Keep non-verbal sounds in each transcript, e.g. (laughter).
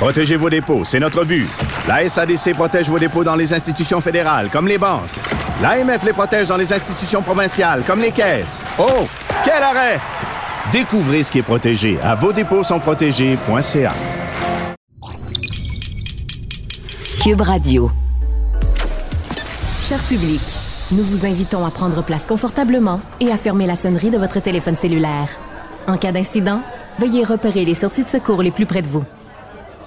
Protégez vos dépôts, c'est notre but. La SADC protège vos dépôts dans les institutions fédérales, comme les banques. L'AMF les protège dans les institutions provinciales, comme les caisses. Oh, quel arrêt! Découvrez ce qui est protégé à vos dépôts sont protégés.ca. Cube Radio. Cher public, nous vous invitons à prendre place confortablement et à fermer la sonnerie de votre téléphone cellulaire. En cas d'incident, veuillez repérer les sorties de secours les plus près de vous.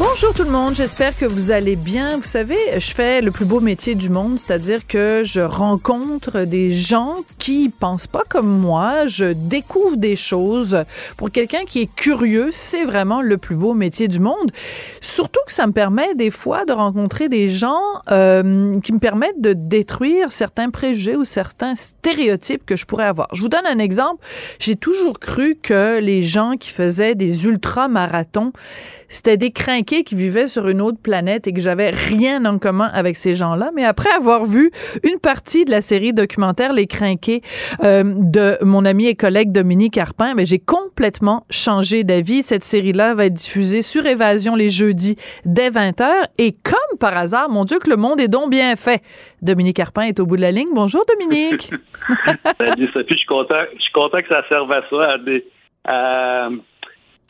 Bonjour tout le monde, j'espère que vous allez bien. Vous savez, je fais le plus beau métier du monde, c'est-à-dire que je rencontre des gens qui pensent pas comme moi, je découvre des choses. Pour quelqu'un qui est curieux, c'est vraiment le plus beau métier du monde. Surtout que ça me permet des fois de rencontrer des gens euh, qui me permettent de détruire certains préjugés ou certains stéréotypes que je pourrais avoir. Je vous donne un exemple. J'ai toujours cru que les gens qui faisaient des ultra-marathons, c'était des crinqués qui vivaient sur une autre planète et que j'avais rien en commun avec ces gens-là. Mais après avoir vu une partie de la série documentaire Les Crinqués euh, de mon ami et collègue Dominique Carpin, ben, j'ai complètement changé d'avis. Cette série-là va être diffusée sur Évasion les jeudis dès 20h. Et comme par hasard, mon Dieu, que le monde est donc bien fait. Dominique Carpin est au bout de la ligne. Bonjour, Dominique. (laughs) Je suis content, je suis content que ça serve à ça,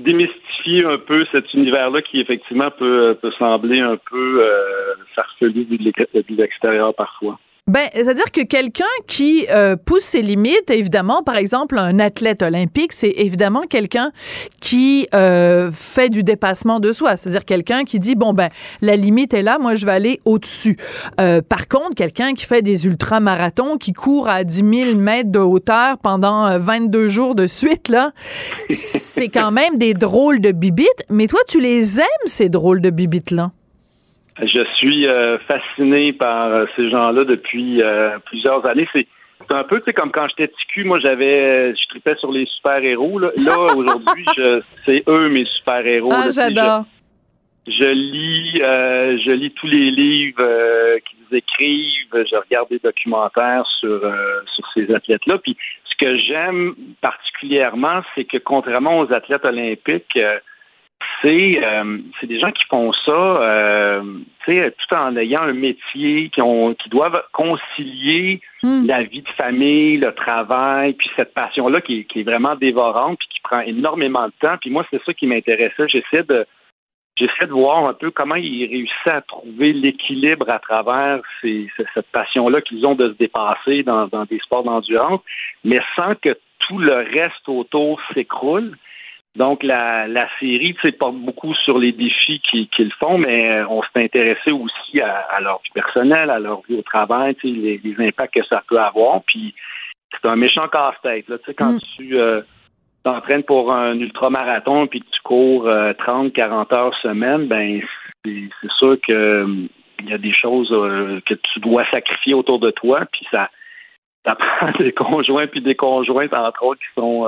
démystifier un peu cet univers-là qui effectivement peut, peut sembler un peu euh, farfelu de l'extérieur parfois. Ben, c'est-à-dire que quelqu'un qui euh, pousse ses limites, évidemment, par exemple, un athlète olympique, c'est évidemment quelqu'un qui euh, fait du dépassement de soi. C'est-à-dire quelqu'un qui dit bon ben la limite est là, moi je vais aller au-dessus. Euh, par contre, quelqu'un qui fait des ultramarathons, qui court à 10 000 mètres de hauteur pendant 22 jours de suite là, c'est quand même des drôles de bibites. Mais toi, tu les aimes ces drôles de bibites là? Je suis euh, fasciné par euh, ces gens-là depuis euh, plusieurs années. C'est un peu comme quand j'étais ticu, moi j'avais je tripais sur les super-héros. Là, là (laughs) aujourd'hui, c'est eux mes super-héros. Ah, j'adore. Je, je, lis je lis tous les livres qu'ils écrivent, je regarde des documentaires sur sur ces athlètes-là. Puis ce que j'aime particulièrement, c'est que contrairement aux athlètes olympiques, c'est euh, c'est des gens qui font ça euh, tout en ayant un métier, qui, ont, qui doivent concilier hmm. la vie de famille, le travail, puis cette passion-là qui, qui, est vraiment dévorante, puis qui prend énormément de temps. Puis moi, c'est ça qui m'intéressait. J'essaie de j'essaie de voir un peu comment ils réussissent à trouver l'équilibre à travers ces, cette passion-là qu'ils ont de se dépasser dans, dans des sports d'endurance, mais sans que tout le reste autour s'écroule. Donc, la, la série porte beaucoup sur les défis qu'ils font, mais euh, on s'est intéressé aussi à, leur vie personnelle, à leur vie au travail, les, les impacts que ça peut avoir. Puis, c'est un méchant casse-tête. Là, quand mm. tu euh, t'entraînes pour un ultramarathon puis que tu cours 30, euh, 40 heures semaine, ben c'est sûr que il y a des choses que tu dois sacrifier autour de toi, puis ça, ça (laughs) prend des conjoints puis des conjointes, entre autres, qui sont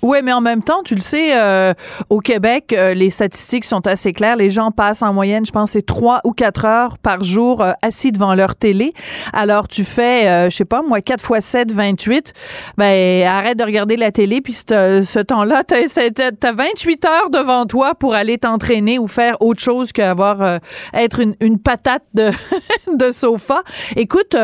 Oui, mais en même temps, tu le sais, euh, au Québec, euh, les statistiques sont assez claires. Les gens passent en moyenne, je pense, c'est trois ou quatre heures par jour euh, assis devant leur télé. Alors, tu fais, je sais pas, moi, 4 fois 7, 28. Ben, arrête de regarder la télé, puis ce temps-là, tu as, 28 heures devant toi pour aller t'entraîner ou faire autre chose qu'avoir être une, une, patate de, (laughs) de sofa. Écoute,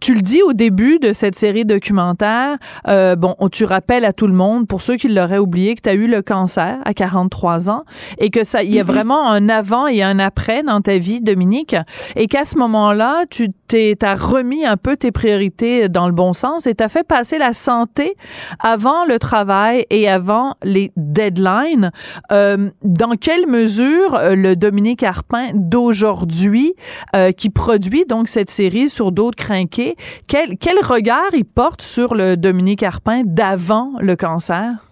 tu le dis au début de cette série documentaire, bon, bon, tu rappelles à tout le monde, pour ceux qui l'auraient oublié, que tu as eu le cancer à 43 ans et que ça, il y a mm-hmm. vraiment un avant et un après dans ta vie, Dominique, et qu'à ce moment-là, tu t'as remis un peu tes priorités dans le bon sens et t'as fait passer la santé avant le travail et avant les deadlines. Euh, dans quelle mesure euh, le Dominique Arpin d'aujourd'hui, euh, qui produit donc cette série sur d'autres crinqués, quel, quel regard il porte sur le Dominique Arpin d'avant le cancer?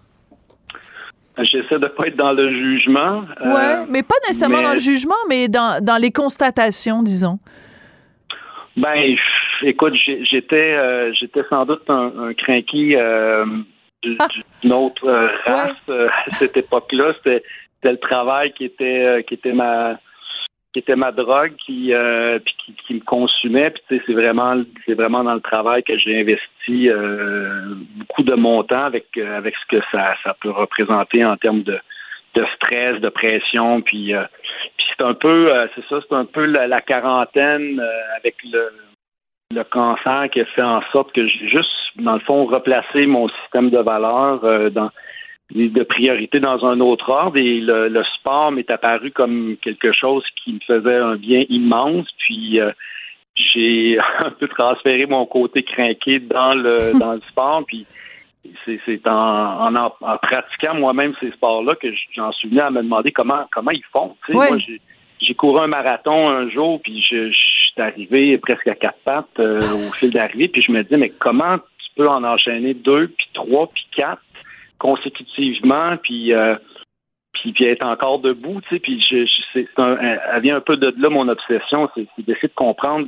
J'essaie de pas être dans le jugement. Ouais, mais pas nécessairement dans le jugement, mais dans, dans les constatations, disons. Ben, écoute, j'étais euh, j'étais sans doute un, un crinqué euh, ah. d'une autre euh, race (laughs) à cette époque-là. C'était le travail qui était qui était ma qui était ma drogue qui puis qui, me consumait puis c'est vraiment c'est vraiment dans le travail que j'ai investi beaucoup de mon temps avec avec ce que ça ça peut représenter en termes de de stress, de pression, puis, euh, puis c'est un peu, euh, c'est ça, c'est un peu la, quarantaine euh, avec le, le cancer qui a fait en sorte que j'ai juste, dans le fond, replacé mon système de valeurs dans de priorité dans un autre ordre et le, sport m'est apparu comme quelque chose qui me faisait un bien immense. Puis j'ai (laughs) un peu transféré mon côté craqué dans le (laughs) dans le sport. Puis c'est en, en, pratiquant moi-même ces sports-là que j'en suis venu à me demander comment comment ils font. Moi, j'ai couru un marathon un jour, puis je, suis arrivé presque à quatre pattes euh, au fil d'arrivée, puis je me dis mais comment tu peux en enchaîner deux, puis trois, puis quatre consécutivement, puis euh, puis, puis, être encore debout, tu sais, puis je, c'est elle vient un peu de là mon obsession, c'est d'essayer de comprendre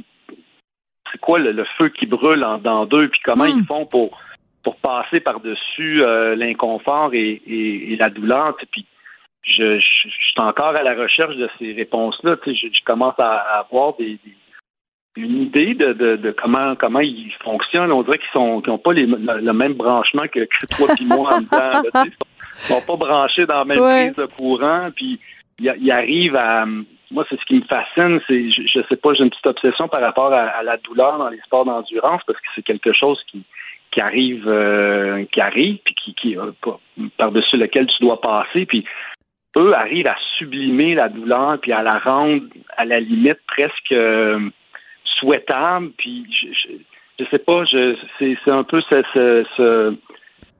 c'est quoi le, feu qui brûle en, dans deux, puis comment ils font pour pour passer par-dessus euh, l'inconfort et, la douleur. Puis je, suis encore à la recherche de ces réponses-là. Je, je, commence à, avoir des, une idée de, comment comment ils fonctionnent. On dirait qu'ils n'ont pas le, même branchement que, toi et moi en dedans. ils sont, sont pas branchés dans la même prise de courant. Puis ils arrivent à moi, c'est ce qui me fascine, c'est, je, je sais pas, j'ai une petite obsession par rapport à, la douleur dans les sports d'endurance parce que c'est quelque chose qui, qui arrive, euh, qui arrive, puis qui, euh, par-dessus lequel tu dois passer, puis eux arrivent à sublimer la douleur, puis à la rendre à la limite presque euh, souhaitable, puis je, je, sais pas, je, c'est, un peu ce, ce,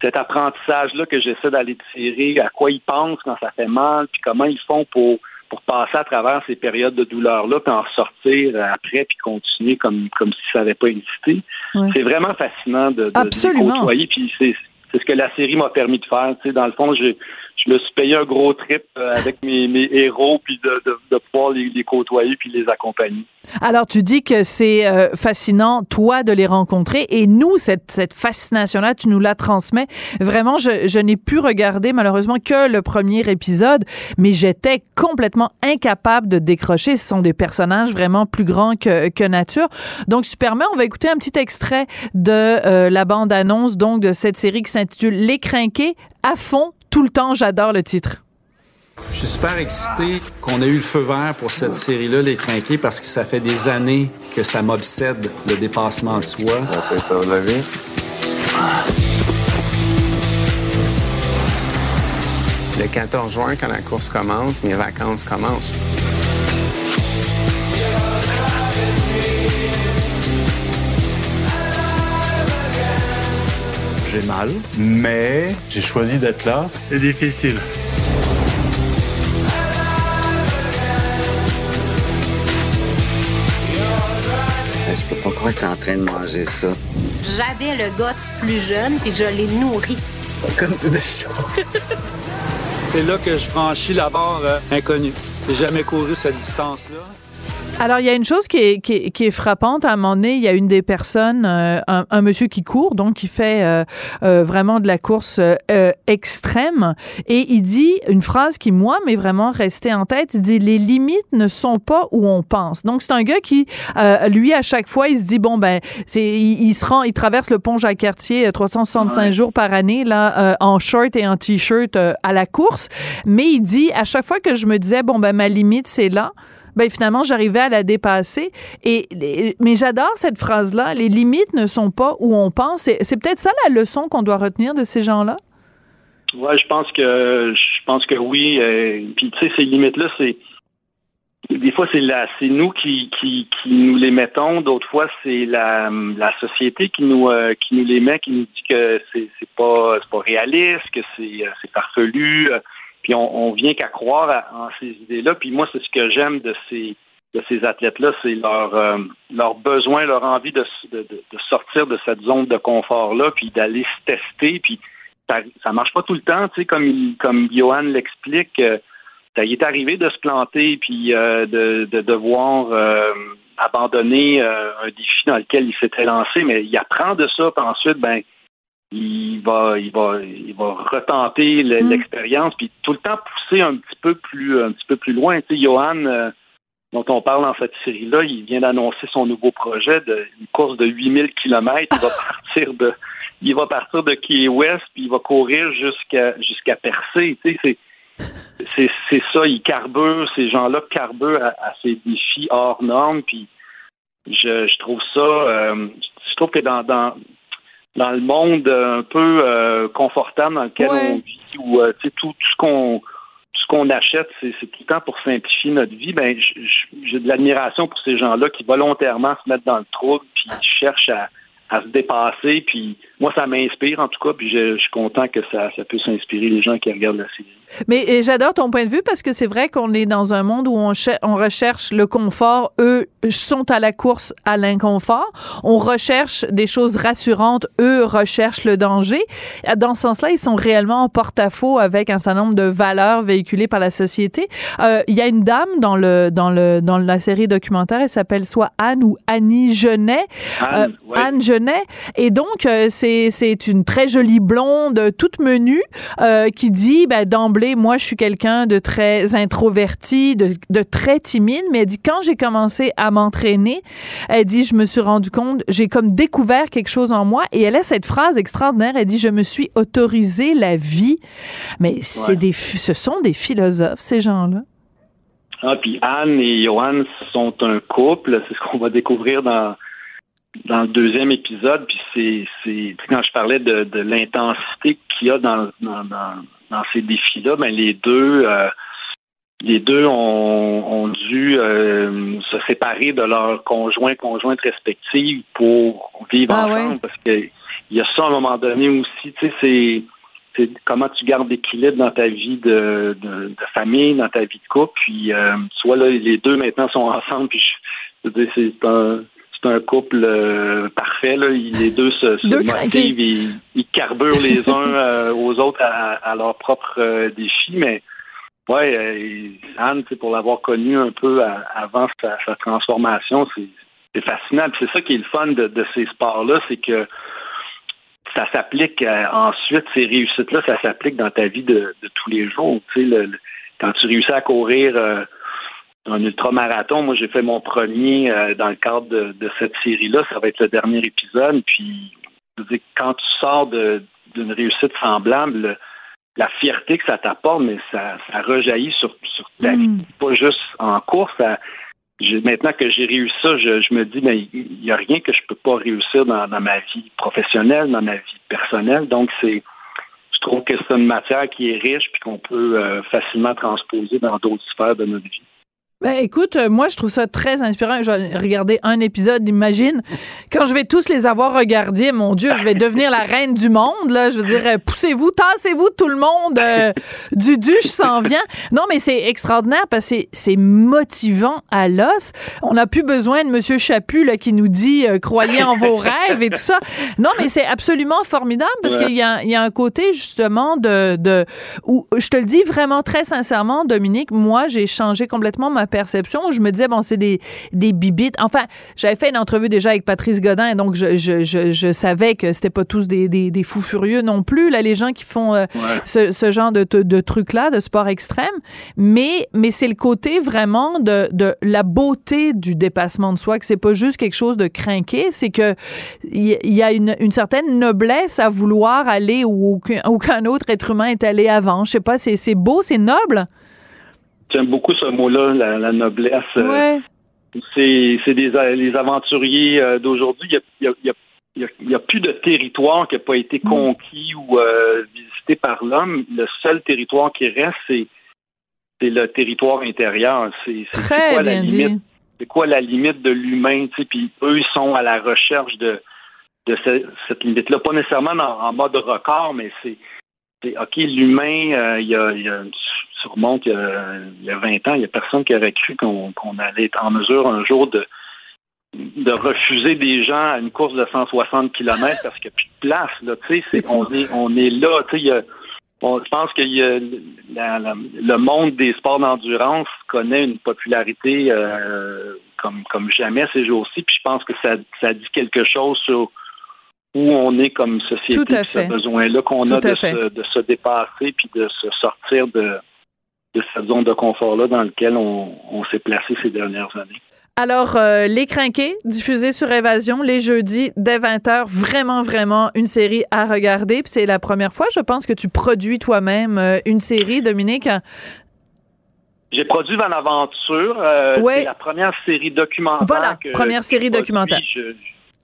cet apprentissage-là que j'essaie d'aller tirer, à quoi ils pensent quand ça fait mal, puis comment ils font pour pour passer à travers ces périodes de douleur-là, puis en sortir après, puis continuer comme, comme si ça n'avait pas existé. C'est vraiment fascinant de, de, de côtoyer, puis c'est ce que la série m'a permis de faire. Tu sais, dans le fond, j'ai je me suis payé un gros trip euh, avec mes, mes héros, puis de, de, de pouvoir les, les, côtoyer puis les accompagner. Alors, tu dis que c'est euh, fascinant, toi, de les rencontrer, et nous, cette, cette fascination-là, tu nous la transmets. Vraiment, je, je n'ai pu regarder, malheureusement, que le premier épisode, mais j'étais complètement incapable de décrocher. Ce sont des personnages vraiment plus grands que, que nature. Donc, si tu permets, on va écouter un petit extrait de euh, la bande-annonce, donc, de cette série qui s'intitule Les Crinqués à fond tout le temps, j'adore le titre. Je suis super excité qu'on ait eu le feu vert pour cette série-là, Les Crinqués, parce que ça fait des années que ça m'obsède, le dépassement de soi. Ça la vie. Le 14 juin, quand la course commence, mes vacances commencent. J'ai mal, mais j'ai choisi d'être là. C'est difficile. Je peux pas croire que t'es en train de manger ça. J'avais le gosse plus jeune, puis je l'ai nourri. Comme tu de chaud. C'est là que je franchis la barre euh, inconnue. J'ai jamais couru cette distance-là. Alors, il y a une chose qui est, qui est, qui est, frappante. À un moment donné, il y a une des personnes, euh, un, un, monsieur qui court, donc qui fait euh, euh, vraiment de la course extrême, et il dit une phrase qui, moi, m'est vraiment restée en tête. Il dit, les limites ne sont pas où on pense. Donc, c'est un gars qui, lui, à chaque fois, il se dit, bon, ben, c'est, il, se rend, il traverse le pont Jacques-Cartier 365 jours par année, là, en short et en t-shirt à la course. Mais il dit, à chaque fois que je me disais, bon, ben, ma limite, c'est là, ben finalement j'arrivais à la dépasser. Et mais j'adore cette phrase-là. Les limites ne sont pas où on pense. C'est peut-être ça la leçon qu'on doit retenir de ces gens-là? Ouais, je pense que je pense que oui. Euh, puis tu sais, ces limites-là, c'est des fois c'est la c'est nous qui, qui, nous les mettons, d'autres fois c'est la, la société qui nous euh, qui nous les met, qui nous dit que c'est c'est pas c'est pas réaliste, que c'est euh, c'est farfelu, puis on, vient qu'à croire en ces idées-là. Puis moi c'est ce que j'aime de ces de ces athlètes-là, c'est leur leur besoin, leur envie de, de, de, sortir de cette zone de confort-là, puis d'aller se tester, puis ça, ça marche pas tout le temps, tu sais, comme comme Johan l'explique ça y est arrivé de se planter puis euh, de, de, devoir euh, abandonner euh, un défi dans lequel il s'était lancé, mais il apprend de ça, puis ensuite, ben, il va, il va, il va retenter mm. l'expérience, puis tout le temps pousser un petit peu plus, un petit peu plus loin. Tu sais, Johan, dont on parle dans cette série-là, il vient d'annoncer son nouveau projet de une course de 8000 kilomètres. Il va (laughs) partir de, il va partir de Key West, puis il va courir jusqu'à jusqu'à Percé. Tu sais, c'est c'est ça, ils carburent, ces gens-là carburent à, ces défis hors normes, puis je, je trouve ça, euh, je trouve que dans, dans, dans le monde un peu euh, confortable dans lequel on vit, où euh, tout, tout ce qu'on ce qu'on achète, c'est tout le temps pour simplifier notre vie. Ben, j'ai de l'admiration pour ces gens-là qui volontairement se mettent dans le trouble puis cherchent à, à se dépasser. Puis moi, ça m'inspire en tout cas. Puis je, suis content que ça, ça puisse inspirer les gens qui regardent la série. Mais j'adore ton point de vue parce que c'est vrai qu'on est dans un monde où on, on recherche le confort. Eux sont à la course à l'inconfort. On recherche des choses rassurantes. Eux recherchent le danger. Dans ce sens-là, ils sont réellement en porte-à-faux avec un certain nombre de valeurs véhiculées par la société. Euh, il y a une dame dans le dans le dans la série documentaire. Elle s'appelle soit Anne ou Annie Genet. Anne, euh, Anne Genet. Et donc euh, c'est c'est une très jolie blonde toute menue qui dit ben, d'emblée moi, je suis quelqu'un de très introverti, de, très timide, mais elle dit, quand j'ai commencé à m'entraîner, elle dit, je me suis rendu compte, j'ai comme découvert quelque chose en moi, et elle a cette phrase extraordinaire, elle dit, je me suis autorisé la vie. Mais c'est des, ce sont des philosophes, ces gens-là. Ah, puis Anne et Johan sont un couple, c'est ce qu'on va découvrir dans dans le deuxième épisode, puis c'est quand je parlais de, de l'intensité qu'il y a dans, dans, dans ces défis-là, ben les deux euh, les deux ont, ont dû euh, se séparer de leurs conjoints conjointes respectives pour vivre ah ensemble parce que il y a ça à un moment donné aussi, tu sais, c'est comment tu gardes l'équilibre dans ta vie de, de, famille, dans ta vie de couple, puis euh, soit là les deux maintenant sont ensemble, puis je, je c'est un c'est un couple euh, parfait. Là. Les deux se, se motivent ils carburent les (laughs) uns euh, aux autres à, à leurs propres euh, défis. Mais ouais, Anne, pour l'avoir connu un peu avant sa, transformation, c'est fascinant. C'est ça qui est le fun de, ces sports-là, c'est que ça s'applique ensuite, ces réussites-là, ça s'applique dans ta vie de, tous les jours. Quand tu réussis à courir un ultramarathon. Moi, j'ai fait mon premier euh, dans le cadre de, cette série-là. Ça va être le dernier épisode. Puis, quand tu sors d'une réussite semblable, la fierté que ça t'apporte, mais ça, ça rejaillit sur, sur ta vie, mm. pas juste en course. maintenant que j'ai réussi ça, je, me dis, mais il n'y a rien que je peux pas réussir dans, ma vie professionnelle, dans ma vie personnelle. Donc, c'est, je trouve que c'est une matière qui est riche puis qu'on peut euh, facilement transposer dans d'autres sphères de notre vie. Ben, écoute, euh, moi, je trouve ça très inspirant. Je vais regarder un épisode, imagine. Quand je vais tous les avoir regardés, mon Dieu, je vais (laughs) devenir la reine du monde, là. Je veux dire, euh, poussez-vous, tassez-vous tout le monde. Euh, du duche s'en vient. Non, mais c'est extraordinaire parce que c'est motivant à l'os. On n'a plus besoin de Monsieur Chaput, là, qui nous dit, croyez en vos rêves et tout ça. Non, mais c'est absolument formidable parce qu'il y a, il y a un côté, justement, de, de, où, je te le dis vraiment très sincèrement, Dominique, moi, j'ai changé complètement ma perception. Je me disais, bon, c'est des, des bibites. Enfin, j'avais fait une entrevue déjà avec Patrice Godin, donc je, je, je, je savais que c'était pas tous des, des, des, fous furieux non plus, là, les gens qui font euh, ce, ce, genre de, de, trucs-là, de sport extrême. Mais, mais c'est le côté vraiment de, de la beauté du dépassement de soi, que c'est pas juste quelque chose de craqué, c'est que il y, a une, une certaine noblesse à vouloir aller où aucun, aucun autre être humain est allé avant. Je sais pas, c'est beau, c'est noble. J'aime beaucoup ce mot-là, la, noblesse. Euh, c'est des les aventuriers euh, d'aujourd'hui. Il n'y a, plus de territoire qui n'a pas été mm. conquis ou euh, visité par l'homme. Le seul territoire qui reste, c'est c'est le territoire intérieur. C'est c'est- c'est quoi la limite dit. c'est quoi la limite de l'humain, puis eux, ils sont à la recherche de, de ce- cette limite-là. Pas nécessairement en, en mode record, mais c'est, c'est OK, l'humain, euh, il y a, il y a tu remontes il y a, il y a 20 ans, il y a personne qui aurait cru qu'on, allait être en mesure un jour de de refuser des gens à une course de 160 km parce qu'il n'y a plus de place. Là, on, est, on est là. Il on- je pense que le monde des sports d'endurance connaît une popularité euh, comme, comme jamais ces jours-ci. Puis je pense que ça, ça dit quelque chose sur où on est comme société, ce besoin-là qu'on a de se, de se dépasser puis de se sortir de, de cette zone de confort-là dans laquelle on, on s'est placé ces dernières années. Alors, euh, Les Crinqués, diffusé sur Évasion les jeudis dès 20h. Vraiment, vraiment une série à regarder. Puis c'est la première fois, je pense, que tu produis toi-même euh, une série, Dominique. J'ai produit Van Aventure. euh, Ouais. C'est la première série documentaire. Voilà, que première série documentaire. Je-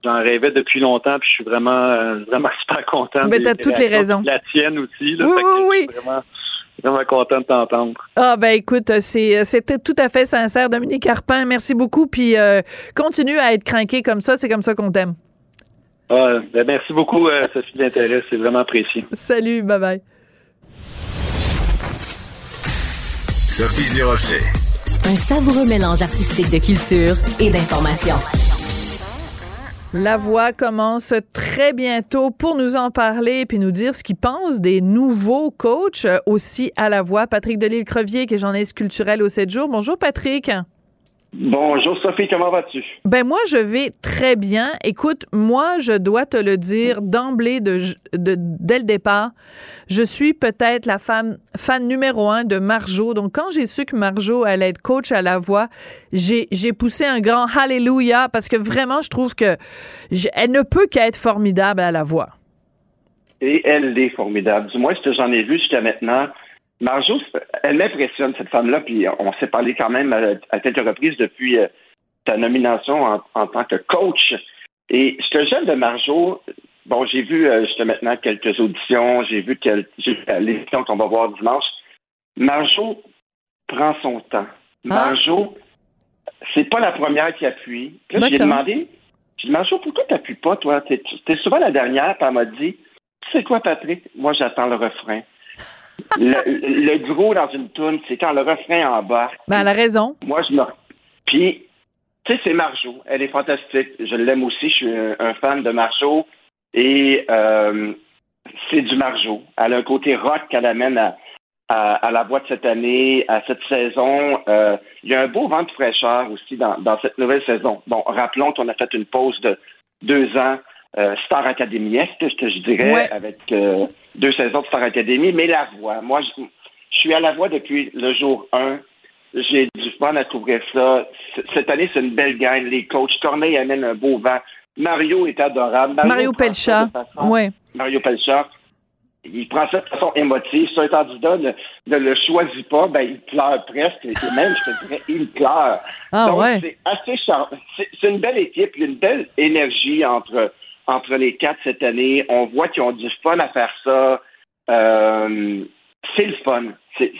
J'en rêvais depuis longtemps, puis je suis vraiment, euh, vraiment (laughs) super content. Ben, des- t'as toutes les raisons. La tienne aussi. Là, Oui, oui, vraiment, vraiment content de t'entendre. Ah ben écoute, c'est c'était tout à fait sincère, Dominique Carpin. Merci beaucoup. Puis euh, continue à être craqué comme ça. C'est comme ça qu'on t'aime. Ah, ben, merci beaucoup, euh, Sophie, de l'intérêt. C'est vraiment apprécié. Salut, bye bye. Sophie Durocher. Un savoureux mélange artistique de culture et d'information. La voix commence très bientôt pour nous en parler puis nous dire ce qu'il pense des nouveaux coachs euh, aussi à la voix. Patrick Delisle-Crevier, qui est journaliste culturel au 7 jours. Bonjour, Patrick. Bonjour Sophie, comment vas-tu? Ben moi, je vais très bien. Écoute, moi, je dois te le dire d'emblée, de, de- dès le départ, je suis peut-être la femme fan numéro un de Marjo. Donc, quand j'ai su que Marjo allait être coach à la voix, j'ai j'ai poussé un grand hallelujah parce que vraiment, je trouve que elle ne peut qu'être formidable à la voix. Et elle est formidable. Du moins, ce que j'en ai vu jusqu'à maintenant. Marjo, elle m'impressionne, cette femme-là, puis on s'est parlé quand même à, à quelques reprises depuis euh, ta nomination en, en tant que coach. Et ce que j'aime de Marjo, bon, j'ai vu euh, jusqu'à maintenant quelques auditions, j'ai vu quel- j'ai vu, euh, l'émission qu'on va voir dimanche. Marjo prend son temps. Marjo, c'est pas la première qui appuie. Puis Là, j'ai demandé, j'ai dit, Marjo, pourquoi t'appuies pas, toi? T'es, t'es souvent la dernière, puis elle m'a dit, tu sais quoi, Patrick? Moi, j'attends le refrain. Le, le gros dans une toune, c'est quand le refrain embarque. Ben, elle a raison. Moi, je me. Puis, tu sais, c'est Marjo. Elle est fantastique. Je l'aime aussi. Je suis un, un fan de Marjo. Et euh, c'est du Marjo. Elle a un côté rock qu'elle amène à, à, à la voix de cette année, à cette saison. Euh, il y a un beau vent de fraîcheur aussi dans, dans cette nouvelle saison. Bon, rappelons qu'on a fait une pause de deux ans. Euh, Star Academy Est, ce que je dirais, Ouais. avec euh, deux saisons de Star Academy, mais la voix. Moi, je, je suis à la voix depuis le jour 1. J'ai du fun à couvrir ça. C- Cette année, c'est une belle gang. Les coachs, Corneille amène un beau vent. Mario est adorable. Mario ça Pelcha. Ouais. Mario Pelcha. Il prend ça de façon émotive. Si un candidat ne, ne le choisit pas, ben, il pleure presque. Et même, je te dirais, il pleure. Ah, Donc, ouais. c'est assez charmant. C'est une belle équipe, il y a une belle énergie entre, entre les quatre cette année. On voit qu'ils ont du fun à faire ça. Euh, c'est le fun. C'est-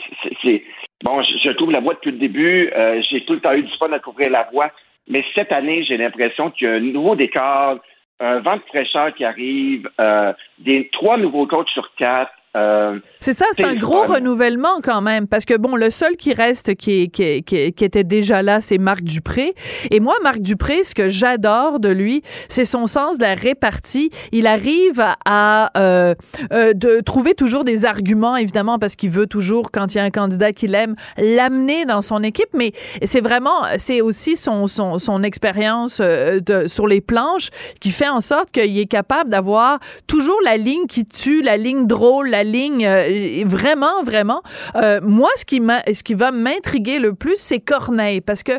Bon, je, je trouve la voix depuis le début. Euh, j'ai tout le temps eu du fun à couvrir la voix. Mais cette année, j'ai l'impression qu'il y a un nouveau décor, un vent de fraîcheur qui arrive, euh, des trois nouveaux coachs sur quatre. Euh, C'est ça, c'est un gros renouvellement quand même, parce que bon, le seul qui reste qui, qui, qui, qui était déjà là, c'est Marc Dupré. Et moi, Marc Dupré, ce que j'adore de lui, c'est son sens de la répartie. Il arrive à, euh, euh, de trouver toujours des arguments, évidemment, parce qu'il veut toujours, quand il y a un candidat qu'il aime, l'amener dans son équipe. Mais c'est vraiment, c'est aussi son, son, son expérience euh, sur les planches qui fait en sorte qu'il est capable d'avoir toujours la ligne qui tue, la ligne drôle, la ligne euh, vraiment, vraiment. Euh, moi, ce qui, ce qui va m'intriguer le plus, c'est Corneille, parce que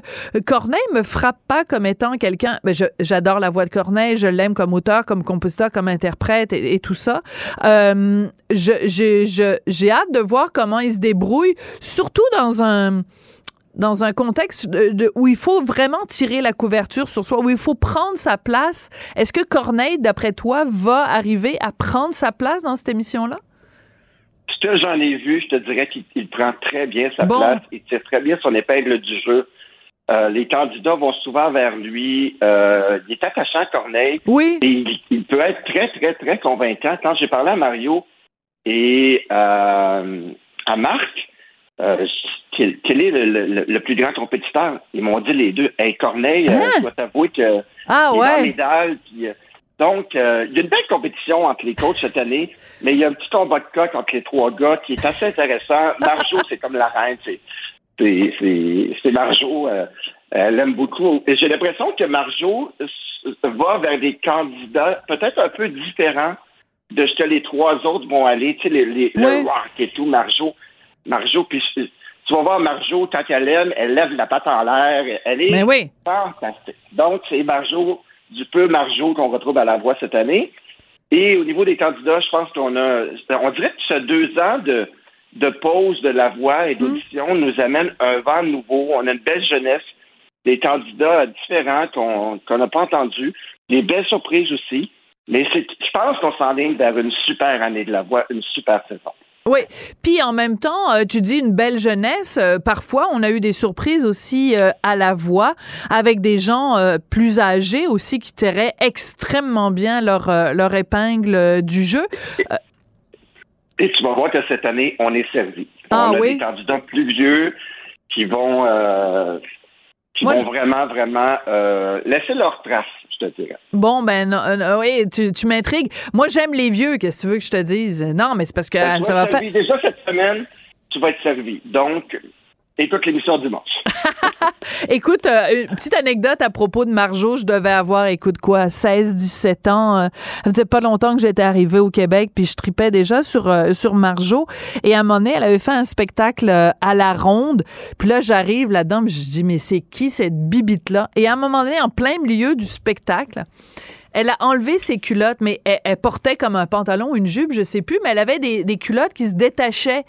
Corneille me frappe pas comme étant quelqu'un. Ben, j'adore la voix de Corneille, je l'aime comme auteur, comme compositeur, comme interprète et, tout ça. Euh, j'ai, hâte de voir comment il se débrouille, surtout dans un dans un contexte où il faut vraiment tirer la couverture sur soi, où il faut prendre sa place. Est-ce que Corneille, d'après toi, va arriver à prendre sa place dans cette émission-là? Ce que j'en ai vu, je te dirais qu'il il prend très bien sa Bon. place, il tire très bien son épingle du jeu. Euh, les candidats vont souvent vers lui. Euh, il est attachant, Corneille. Oui. Et il, il peut être très, très, très convaincant. Quand j'ai parlé à Mario et euh, à Marc, quel, quel est le, le- le plus grand compétiteur? Ils m'ont dit les deux. Hey, Corneille, euh, je dois t'avouer que Ah, il est ouais. dans les dalles, puis, donc, euh, il y a une belle compétition entre les coachs cette année, mais il y a un petit combat de coq entre les trois gars qui est assez intéressant. Marjo, c'est comme la reine, c'est c'est Marjo, euh, elle aime beaucoup. Et j'ai l'impression que Marjo va vers des candidats peut-être un peu différents de ce que les trois autres vont aller, tu sais, les, les- Ouais. le rock et tout, Marjo. Marjo, puis je- tu vas voir Marjo, quand elle aime, elle lève la patte en l'air, elle est Mais oui. fantastique. Donc, c'est Marjo, du peu Marjo qu'on retrouve à la voix cette année. Et au niveau des candidats, je pense qu'on a, on dirait que ce deux ans de, de pause de la voix et d'audition nous amène un vent nouveau. On a une belle jeunesse, des candidats différents qu'on n'a pas entendus, des belles surprises aussi. Mais je pense qu'on s'enligne vers une super année de la voix, une super saison. Oui. Puis en même temps, euh, tu dis une belle jeunesse. euh, parfois, on a eu des surprises aussi euh, à la voix avec des gens plus âgés aussi qui tiraient extrêmement bien leur, leur épingle du jeu. Et tu vas voir que cette année, on est servi. Ah on a oui? des candidats plus vieux qui vont, euh, qui Moi, vont je- vraiment, vraiment euh, laisser leur trace, je te dirais. Bon, ben, non, euh, oui, tu, tu m'intrigues. Moi, j'aime les vieux, qu'est-ce que tu veux que je te dise? Non, mais c'est parce que Ben, tu ça va faire. Déjà cette semaine, tu vas être servi. Donc, écoute l'émission dimanche. (laughs) Écoute, euh, une petite anecdote à propos de Marjo. Je devais avoir, écoute quoi, 16, 17 ans. euh, ça faisait pas longtemps que j'étais arrivée au Québec, puis je tripais déjà sur, euh, sur Marjo. Et à un moment donné, elle avait fait un spectacle euh, à la ronde. Puis là, j'arrive là-dedans, je dis, mais c'est qui cette bibite-là? Et à un moment donné, en plein milieu du spectacle, elle a enlevé ses culottes, mais elle, portait comme un pantalon, une jupe, je sais plus, mais elle avait des culottes qui se détachaient.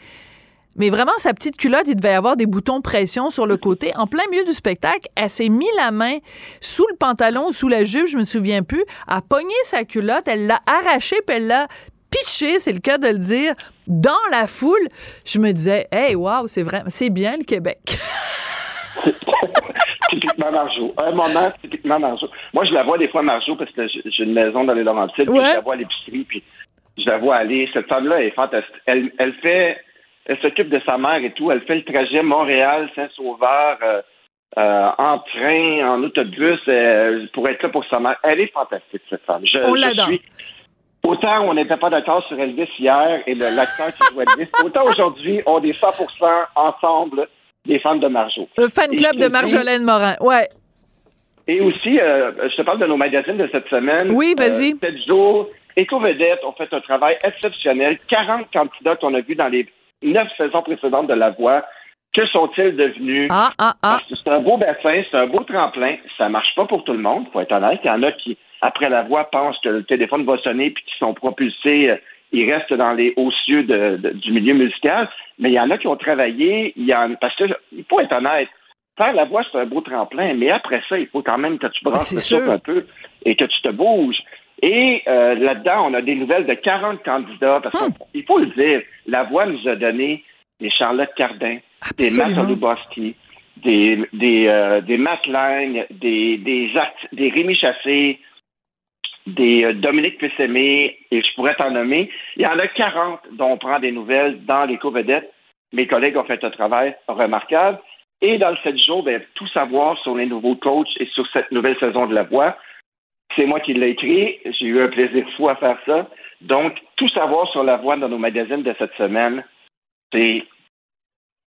Mais vraiment, sa petite culotte, il devait y avoir des boutons de pression sur le côté. En plein milieu du spectacle, elle s'est mis la main sous le pantalon ou sous la jupe, je me souviens plus, a pogné sa culotte, elle l'a arrachée, puis elle l'a pitché, c'est le cas de le dire, dans la foule. Je me disais, hey, wow, c'est vrai, c'est bien le Québec. (laughs) typiquement Marjo. Un moment, typiquement Marjo. Moi, je la vois des fois, Marjo, parce que j'ai une maison dans les Laurentides, puis Ouais. je la vois à l'épicerie, puis je la vois aller. Cette femme-là est fantastique. Elle, elle fait, elle s'occupe de sa mère et tout. Elle fait le trajet Montréal-Saint-Sauveur euh, euh, en train, en autobus, euh, pour être là pour sa mère. Elle est fantastique, cette femme. Je, On je l'adore. suis- Autant on n'était pas d'accord sur Elvis hier et l'acteur qui joue Elvis, (laughs) autant aujourd'hui, on est 100% ensemble des fans de Marjo. Le fan club de Marjolaine Morin. Ouais. et aussi, je te parle de nos magazines de cette semaine. Oui, vas-y. Euh, sept jours, Éco-Vedette ont fait un travail exceptionnel. 40 candidats qu'on a vus dans les neuf saisons précédentes de La Voix. Que sont-ils devenus? Ah, ah, ah. C'est un beau bassin, c'est un beau tremplin. Ça marche pas pour tout le monde, faut être honnête. Il y en a qui, après La Voix, pensent que le téléphone va sonner puis qui sont propulsés. euh, Ils restent dans les hauts cieux de- de- du milieu musical. Mais il y en a qui ont travaillé. Il y en, parce que, il faut être honnête. Faire la voix, c'est un beau tremplin, mais après ça, il faut quand même que tu brasses le souffle un peu et que tu te bouges. Et euh, là-dedans, on a des nouvelles de 40 candidats, parce Hmm. qu'il faut le dire, la voix nous a donné des Charlotte Cardin, des Matt. Oluboski, des, des, euh, des Matt Lang, des, des, des Rémi Chassé, des euh, Dominique Pessemé, et je pourrais t'en nommer. Il y en a 40 dont on prend des nouvelles dans les co-vedettes. Mes collègues ont fait un travail remarquable. Et dans le 7 jours, ben, tout savoir sur les nouveaux coachs et sur cette nouvelle saison de La Voix. C'est moi qui l'ai écrit. J'ai eu un plaisir fou à faire ça. Donc, tout savoir sur La Voix dans nos magazines de cette semaine, c'est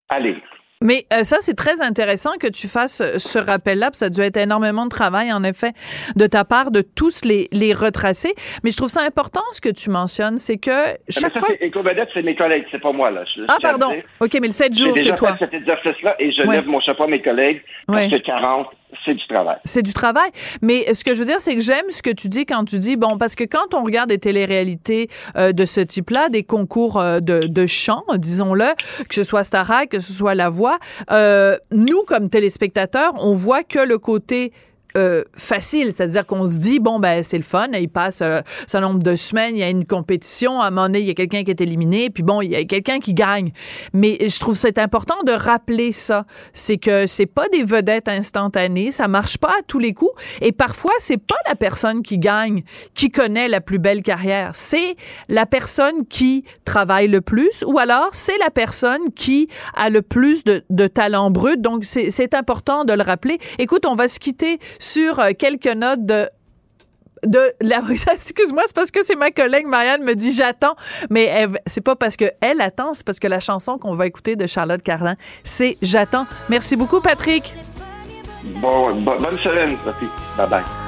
allez. Mais euh, ça, c'est très intéressant que tu fasses ce rappel-là, ça a dû être énormément de travail, en effet, de ta part, de tous les, les retracer. Mais je trouve ça important, ce que tu mentionnes, c'est que chaque ça, fois... c'est Éco-Vedette, c'est mes collègues, c'est pas moi. Là. Je- Ah, je à pardon. OK, mais le 7 J'ai jours, déjà c'est toi. fait cet exercice-là et je Ouais. lève mon chapeau à mes collègues parce Ouais. que 40, c'est du travail. C'est du travail. Mais ce que je veux dire, c'est que j'aime ce que tu dis quand tu dis, bon, parce que quand on regarde des téléréalités euh, de ce type-là, des concours euh, de, de chant, disons-le, que ce soit Starac, que ce soit La Voix, euh, nous, comme téléspectateurs, on voit que le côté euh, facile, c'est-à-dire qu'on se dit bon ben c'est le fun, il passe euh, un nombre de semaines, il y a une compétition, à un moment donné il y a quelqu'un qui est éliminé, puis bon il y a quelqu'un qui gagne. Mais je trouve c'est important de rappeler ça, c'est que c'est pas des vedettes instantanées, ça marche pas à tous les coups, et parfois c'est pas la personne qui gagne qui connaît la plus belle carrière, c'est la personne qui travaille le plus, ou alors c'est la personne qui a le plus de, de talent brut. Donc c'est important de le rappeler. Écoute, on va se quitter sur euh, quelques notes de de la (laughs) excuse-moi c'est parce que c'est ma collègue Marianne me dit j'attends mais c'est pas parce que elle attend c'est parce que la chanson qu'on va écouter de Charlotte Cardin c'est j'attends. Merci beaucoup Patrick. Bon, bonne semaine Sophie. Bye bye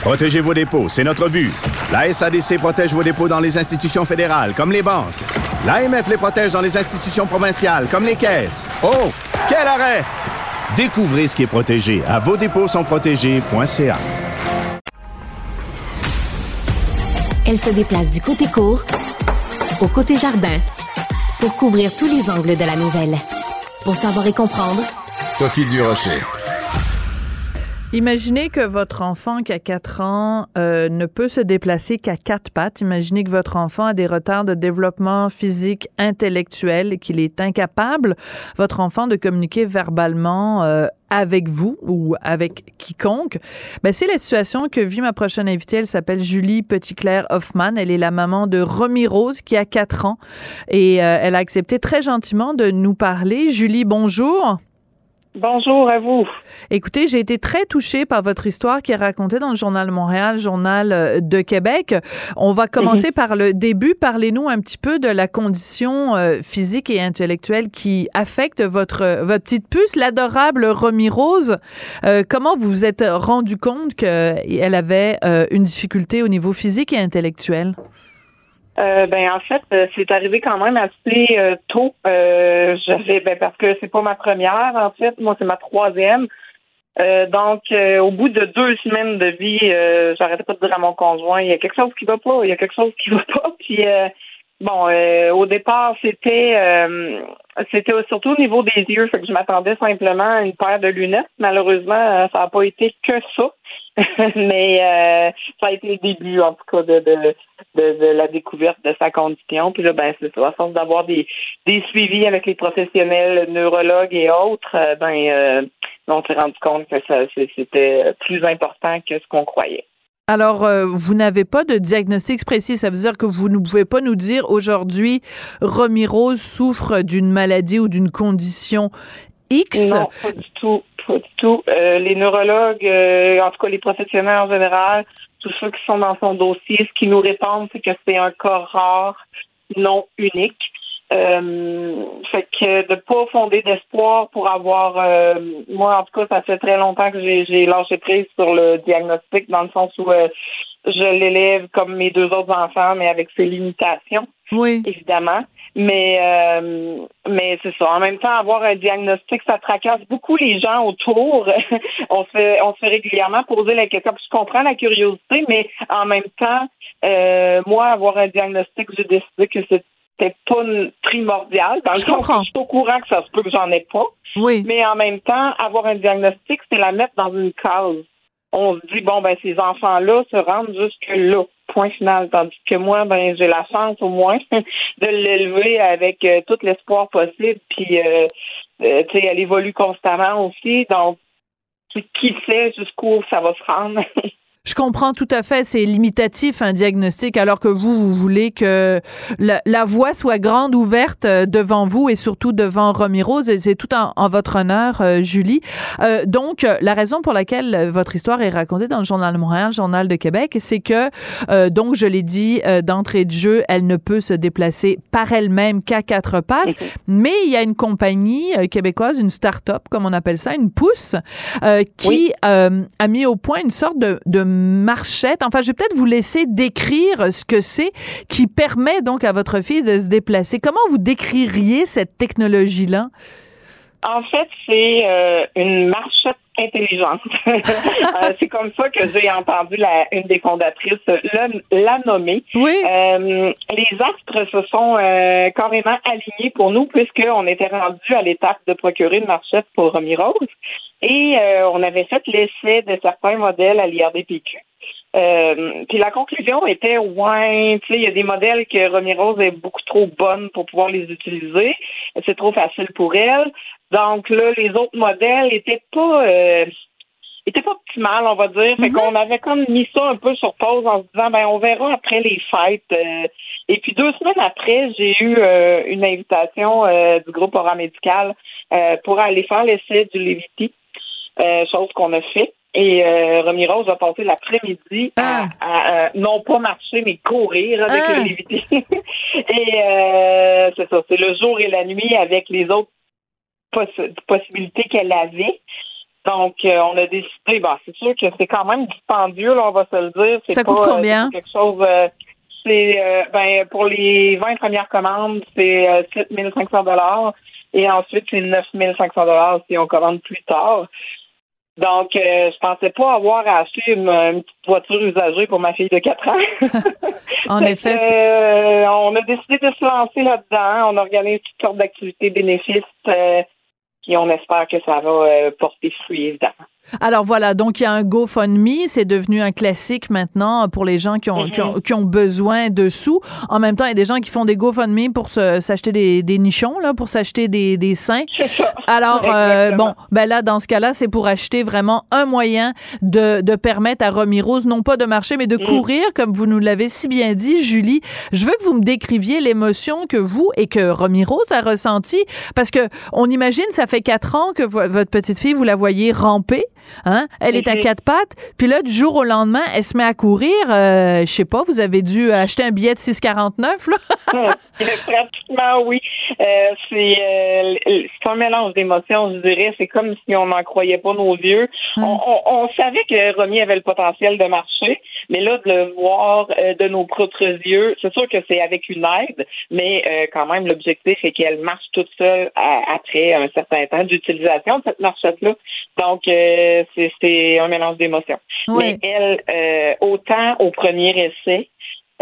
Protégez vos dépôts, c'est notre but. La SADC protège vos dépôts dans les institutions fédérales, comme les banques. L'AMF les protège dans les institutions provinciales, comme les caisses. Oh, quel arrêt! Découvrez ce qui est protégé à vos dépôts sont protégés.ca. Elle se déplace du côté court au côté jardin pour couvrir tous les angles de la nouvelle. Pour savoir et comprendre, Sophie Durocher. Imaginez que votre enfant qui a 4 ans euh, ne peut se déplacer qu'à quatre pattes. Imaginez que votre enfant a des retards de développement physique, intellectuel et qu'il est incapable, votre enfant, de communiquer verbalement euh, avec vous ou avec quiconque. Ben, c'est la situation que vit ma prochaine invitée. Elle s'appelle Julie Petitclerc Hoffman. Elle est la maman de Romy Rose qui a 4 ans et euh, elle a accepté très gentiment de nous parler. Julie, bonjour. Bonjour à vous. Écoutez, j'ai été très touchée par votre histoire qui est racontée dans le Journal de Montréal, Journal euh, de Québec. On va commencer mhm. par le début. Parlez-nous un petit peu de la condition euh, physique et intellectuelle qui affecte votre, votre petite puce, l'adorable Romy Rose. Euh, comment vous vous êtes rendu compte qu'elle avait une difficulté au niveau physique et intellectuel? Euh, ben en fait, euh, c'est arrivé quand même assez euh, tôt. J'avais ben parce que c'est pas ma première en fait, moi c'est ma troisième. donc au bout de deux semaines de vie, j'arrêtais pas de dire à mon conjoint il y a quelque chose qui va pas, il y a quelque chose qui va pas. (laughs) Puis bon, au départ c'était c'était surtout au niveau des yeux, fait que je m'attendais simplement à une paire de lunettes. Malheureusement, ça n'a pas été que ça. (laughs) mais euh, ça a été le début, en tout cas, de, de, de, la découverte de sa condition. Puis là, ben, c'est ça. À force d'avoir des, des suivis avec les professionnels, neurologues et autres, euh, ben, euh, on s'est rendu compte que ça, c'était plus important que ce qu'on croyait. Alors, vous n'avez pas de diagnostic précis. Ça veut dire que vous ne pouvez pas nous dire aujourd'hui, Romy Rose souffre d'une maladie ou d'une condition X? Non, pas du tout tout. Euh, les neurologues, euh, en tout cas les professionnels en général, tous ceux qui sont dans son dossier, ce qu'ils nous répondent, c'est que c'est un cas rare, non unique. Euh, fait que de pas fonder d'espoir pour avoir moi en tout cas ça fait très longtemps que j'ai lâché prise sur le diagnostic dans le sens où je l'élève comme mes deux autres enfants mais avec ses limitations oui évidemment mais euh, mais c'est ça. En même temps, avoir un diagnostic, ça tracasse beaucoup les gens autour. (laughs) on se fait on se fait régulièrement poser la question. Je comprends la curiosité, mais en même temps, euh, moi, avoir un diagnostic, j'ai décidé que c'était pas primordial. Dans le je je suis au courant que ça se peut que j'en ai pas. Oui. Mais en même temps, avoir un diagnostic, c'est la mettre dans une case. On se dit bon ben ces enfants-là se rendent jusque là point final. Tandis que moi, ben, j'ai la chance au moins (laughs) de l'élever avec euh, tout l'espoir possible. Puis, euh, euh, tu sais, elle évolue constamment aussi. Donc, qui sait jusqu'où ça va se rendre? (laughs) Je comprends tout à fait, c'est limitatif un diagnostic, alors que vous, vous voulez que la, la voie soit grande, ouverte euh, devant vous et surtout devant Romy Rose, et c'est tout en, en votre honneur, euh, Julie. Euh, donc, euh, la raison pour laquelle votre histoire est racontée dans le Journal de Montréal, le Journal de Québec, c'est que, euh, donc, je l'ai dit euh, d'entrée de jeu, elle ne peut se déplacer par elle-même qu'à quatre pattes, mais il y a une compagnie québécoise, une start-up, comme on appelle ça, une pousse, euh, qui euh, a mis au point une sorte de, de marchette. Enfin, je vais peut-être vous laisser décrire ce que c'est qui permet donc à votre fille de se déplacer. Comment vous décririez cette technologie-là? En fait, c'est euh, une marchette intelligente. (laughs) Euh, c'est comme ça que j'ai entendu la, une des fondatrices la, la nommer. Oui. Euh, les astres se sont euh, carrément alignés pour nous puisqu'on était rendu à l'étape de procurer une marchette pour Romy Rose et on avait fait l'essai de certains modèles à l'IRDPQ. Euh, puis la conclusion était ouais, tu sais, il y a des modèles que Romy Rose est beaucoup trop bonne pour pouvoir les utiliser. C'est trop facile pour elle. Donc là, les autres modèles étaient pas euh, étaient pas optimales, on va dire. Fait qu'on avait comme mis ça un peu sur pause en se disant ben on verra après les fêtes. Euh, et puis deux semaines après, j'ai eu euh, une invitation euh, du groupe Aura Médical euh, pour aller faire l'essai du euh, chose qu'on a fait. Et euh, Romy Rose a passé l'après-midi à, à, euh, non pas marcher, mais courir avec Ah. le Levity. (laughs) et euh, c'est ça, c'est le jour et la nuit avec les autres poss- possibilités qu'elle avait. Donc, euh, on a décidé, bon, c'est sûr que c'est quand même dispendieux, là, on va se le dire. C'est Ça pas, coûte euh, combien? c'est quelque chose, euh, c'est, euh, ben, pour les 20 premières commandes, c'est euh, 7 500 et ensuite, c'est 9 500 si on commande plus tard. Donc, je pensais pas avoir à acheter une, une petite voiture usagée pour ma fille de 4 ans. (laughs) En effet, on a décidé de se lancer là-dedans. On organise toutes sortes d'activités bénéfices. Puis on espère que ça va euh, porter fruit, évidemment. Alors voilà, donc il y a un GoFundMe, c'est devenu un classique maintenant pour les gens qui ont, qui ont, qui ont besoin de sous. En même temps, il y a des gens qui font des GoFundMe pour se- s'acheter des, des nichons, là, pour s'acheter des, des seins. Alors, euh, bon, ben là, dans ce cas-là, c'est pour acheter vraiment un moyen de, de permettre à Romy Rose, non pas de marcher, mais de courir, comme vous nous l'avez si bien dit, Julie. Je veux que vous me décriviez l'émotion que vous et que Romy Rose a ressenti, parce que on imagine, ça fait quatre ans que vo- votre petite fille, vous la voyez ramper, hein? Elle est à Mhm. quatre pattes, puis là, du jour au lendemain, elle se met à courir. Euh, je sais pas, vous avez dû acheter un billet de 6,49, là? (laughs) (laughs) Pratiquement, oui. Euh, c'est euh, c'est un mélange d'émotions, je dirais. C'est comme si on n'en croyait pas nos yeux. On, on- on savait que Romy avait le potentiel de marcher, mais là, de le voir euh, de nos propres yeux, c'est sûr que c'est avec une aide, mais euh, quand même, l'objectif est qu'elle marche toute seule à- après un certain temps d'utilisation de cette marchette-là. Donc, euh, c'est un mélange d'émotions. Oui. Mais elle, euh, autant au premier essai,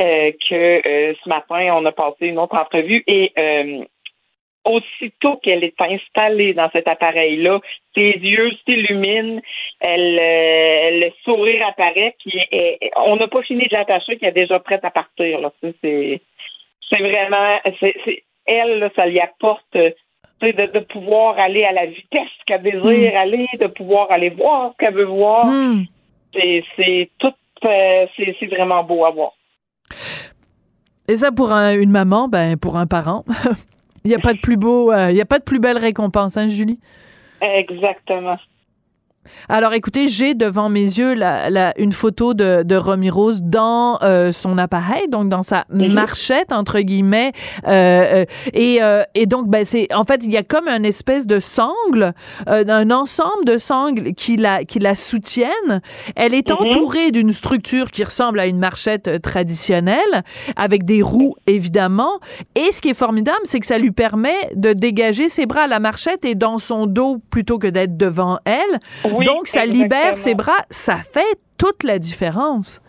euh, que euh, ce matin, on a passé une autre entrevue et euh, aussitôt qu'elle est installée dans cet appareil-là, ses yeux s'illuminent, elle, euh, le sourire apparaît, puis elle- on n'a pas fini de l'attacher, qu'elle est déjà prête à partir. Là. C'est, c'est vraiment, c'est, c'est- elle, là, ça lui apporte euh, de, de pouvoir aller à la vitesse qu'elle désire aller, de pouvoir aller voir ce qu'elle veut voir. Hmm. C'est, c'est tout, euh, c'est, c'est vraiment beau à voir. Et ça, pour un- une maman, ben, pour un parent, (laughs) il n'y a pas de plus beau, euh, il y a pas de plus belle récompense, hein, Julie? Exactement. Alors, écoutez, j'ai devant mes yeux la, la- une photo de, de Romy Rose dans euh, son appareil, donc dans sa marchette entre guillemets, euh, euh, et, euh, et donc ben c'est en fait il y a comme un espèce de sangle, euh, un ensemble de sangles qui la qui la soutiennent. Elle est entourée d'une structure qui ressemble à une marchette euh, traditionnelle avec des roues évidemment. Et ce qui est formidable, c'est que ça lui permet de dégager ses bras. La marchette est dans son dos plutôt que d'être devant elle. Oui, Donc, ça libère ses bras. Ça fait toute la différence.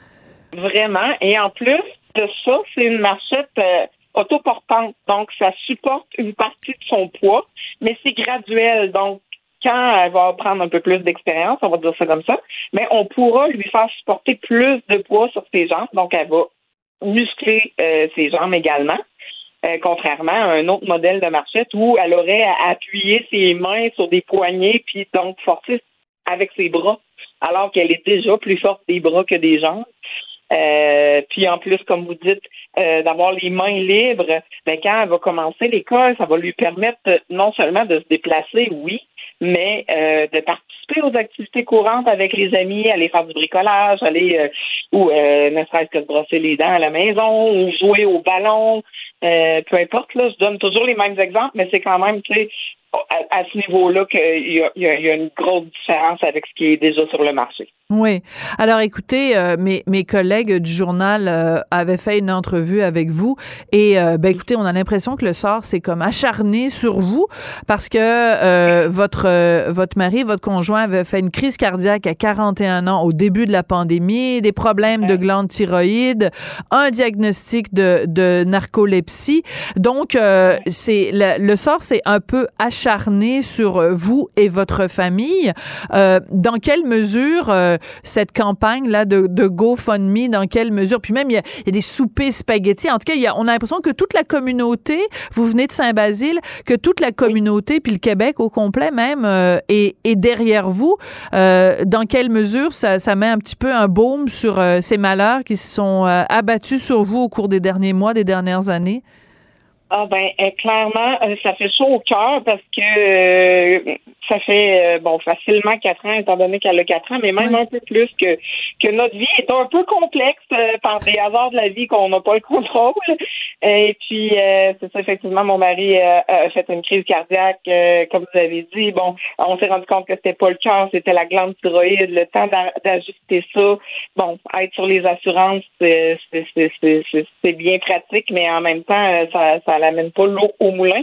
Vraiment. Et en plus de ça, c'est une marchette euh, autoportante. Donc, ça supporte une partie de son poids, mais c'est graduel. Donc, quand elle va prendre un peu plus d'expérience, on va dire ça comme ça, mais on pourra lui faire supporter plus de poids sur ses jambes. Donc, elle va muscler euh, ses jambes également. Euh, contrairement à un autre modèle de marchette où elle aurait à appuyer ses mains sur des poignets puis donc forcer avec ses bras alors qu'elle est déjà plus forte des bras que des jambes. Euh, puis en plus, comme vous dites, euh, d'avoir les mains libres, ben, quand elle va commencer l'école, ça va lui permettre non seulement de se déplacer, oui, mais euh, de participer aux activités courantes avec les amis, aller faire du bricolage, aller ou ne serait-ce que de brosser les dents à la maison, ou jouer au ballon, peu importe, là, je donne toujours les mêmes exemples, mais c'est quand même, tu sais, à, ce niveau-là qu'il y, y, a une grosse différence avec ce qui est déjà sur le marché. Oui. Alors écoutez, euh, mes, mes collègues du journal euh, avaient fait une entrevue avec vous et euh, ben écoutez, on a l'impression que le sort s'est comme acharné sur vous parce que votre votre mari, votre conjoint avait fait une crise cardiaque à 41 ans au début de la pandémie, des problèmes de glande thyroïde, un diagnostic de, de narcolepsie. Donc c'est le, le, sort s'est un peu acharné sur vous et votre famille. dans quelle mesure cette campagne-là de, de GoFundMe, dans quelle mesure? Puis même, il y a, des soupers spaghettis. En tout cas, il y a, on a l'impression que toute la communauté, vous venez de Saint-Basile, que toute la communauté, puis le Québec au complet même, euh, est, est, derrière vous. Euh, dans quelle mesure ça, ça, met un petit peu un baume sur euh, ces malheurs qui se sont abattus sur vous au cours des derniers mois, des dernières années? Ah ben clairement, ça fait chaud au cœur parce que ça fait euh, bon facilement quatre ans, étant donné qu'elle a quatre ans, mais même un peu plus que que notre vie est un peu complexe euh, par des hasards de la vie qu'on n'a pas le contrôle. Et puis euh, c'est ça effectivement, mon mari a fait une crise cardiaque, comme vous avez dit. Bon, on s'est rendu compte que c'était pas le cœur, c'était la glande thyroïde. Le temps d'ajuster ça, bon, être sur les assurances, c'est bien pratique, mais en même temps, ça ça l'amène pas l'eau au moulin.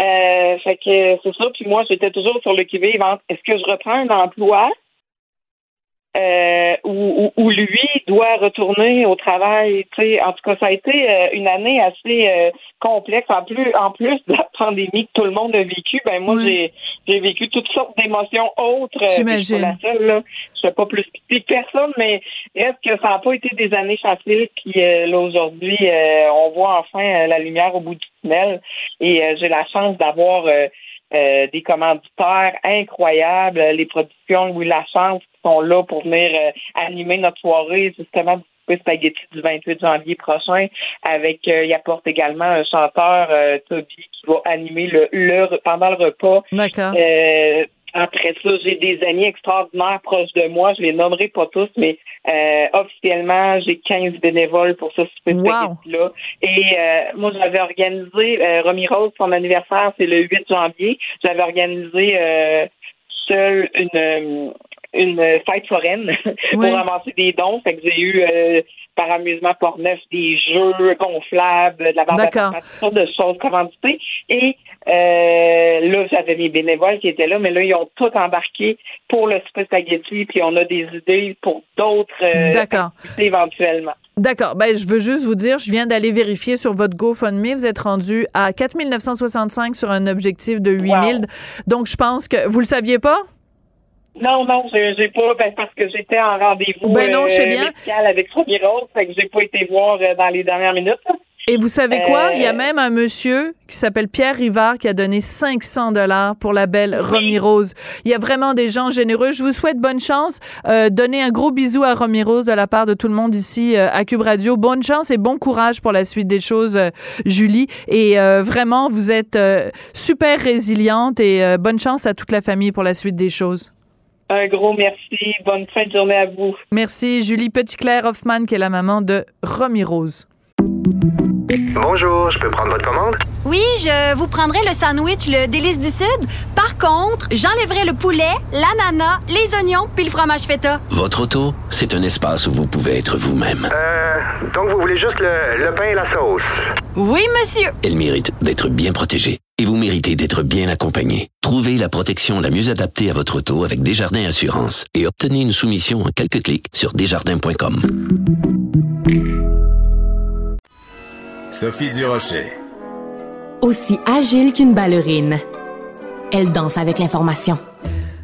Euh, fait que c'est ça. Puis moi, j'étais toujours sur le qui-vive est-ce que je reprends un emploi euh, où, lui doit retourner au travail. En tout cas, ça a été euh, une année assez euh, complexe. En plus, en plus de la pandémie que tout le monde a vécu, ben moi j'ai j'ai vécu toutes sortes d'émotions autres. J'imagine. Je suis la seule là. Je fais pas plus pitié que personne, mais est-ce que ça n'a pas été des années faciles. Puis là aujourd'hui, on voit enfin la lumière au bout du tunnel. Et j'ai la chance d'avoir euh, des commanditaires incroyables, les productions Louis Lachance sont là pour venir euh, animer notre soirée justement du spaghetti du 28 janvier prochain avec euh, il apporte également un chanteur Toby qui va animer le, le pendant le repas. D'accord. Après ça, j'ai des amis extraordinaires proches de moi. Je les nommerai pas tous, mais euh, officiellement, j'ai 15 bénévoles pour ce super là Et euh, moi, j'avais organisé, euh, Romy Rose, son anniversaire, c'est le 8 janvier. J'avais organisé euh, seule une une fête foraine (laughs) pour ramasser des dons. Fait que j'ai eu par amusement neuf des jeux gonflables, de la barbe à toutes de choses commanditées. Et euh, là, j'avais mes bénévoles qui étaient là, mais là, ils ont tout embarqué pour le super spaghetti, puis on a des idées pour d'autres euh, activités éventuellement. D'accord. Ben, je veux juste vous dire, je viens d'aller vérifier sur votre GoFundMe. Vous êtes rendu à 4 965 sur un objectif de 8 000. Donc, je pense que vous le saviez pas? Non, non, j'ai pas, ben, parce que j'étais en rendez-vous ben non, euh, médical avec Romy Rose, fait que j'ai pas été voir euh, dans les dernières minutes. Et vous savez quoi? Il y a Euh, même un monsieur qui s'appelle Pierre Rivard qui a donné 500 dollars pour la belle Romy Rose. Il y a vraiment des gens généreux. Je vous souhaite bonne chance. Euh, donnez un gros bisou à Romy Rose de la part de tout le monde ici euh, à Cube Radio. Bonne chance et bon courage pour la suite des choses, euh, Julie. Et euh, vraiment, vous êtes euh, super résiliente et euh, bonne chance à toute la famille pour la suite des choses. Un gros merci. Bonne fin de journée à vous. Merci, Julie Petitclerc Hoffman, qui est la maman de Romy Rose. Bonjour, je peux prendre votre commande? Oui, je vous prendrai le sandwich, le délice du Sud. Par contre, j'enlèverai le poulet, l'ananas, les oignons puis le fromage feta. Votre auto, c'est un espace où vous pouvez être vous-même. Euh, donc vous voulez juste le, le pain et la sauce? Oui, monsieur. Elle mérite d'être bien protégée. Et vous méritez d'être bien accompagné. Trouvez la protection la mieux adaptée à votre auto avec Desjardins Assurance et obtenez une soumission en quelques clics sur desjardins.com. Sophie Durocher. Aussi agile qu'une ballerine. Elle danse avec l'information.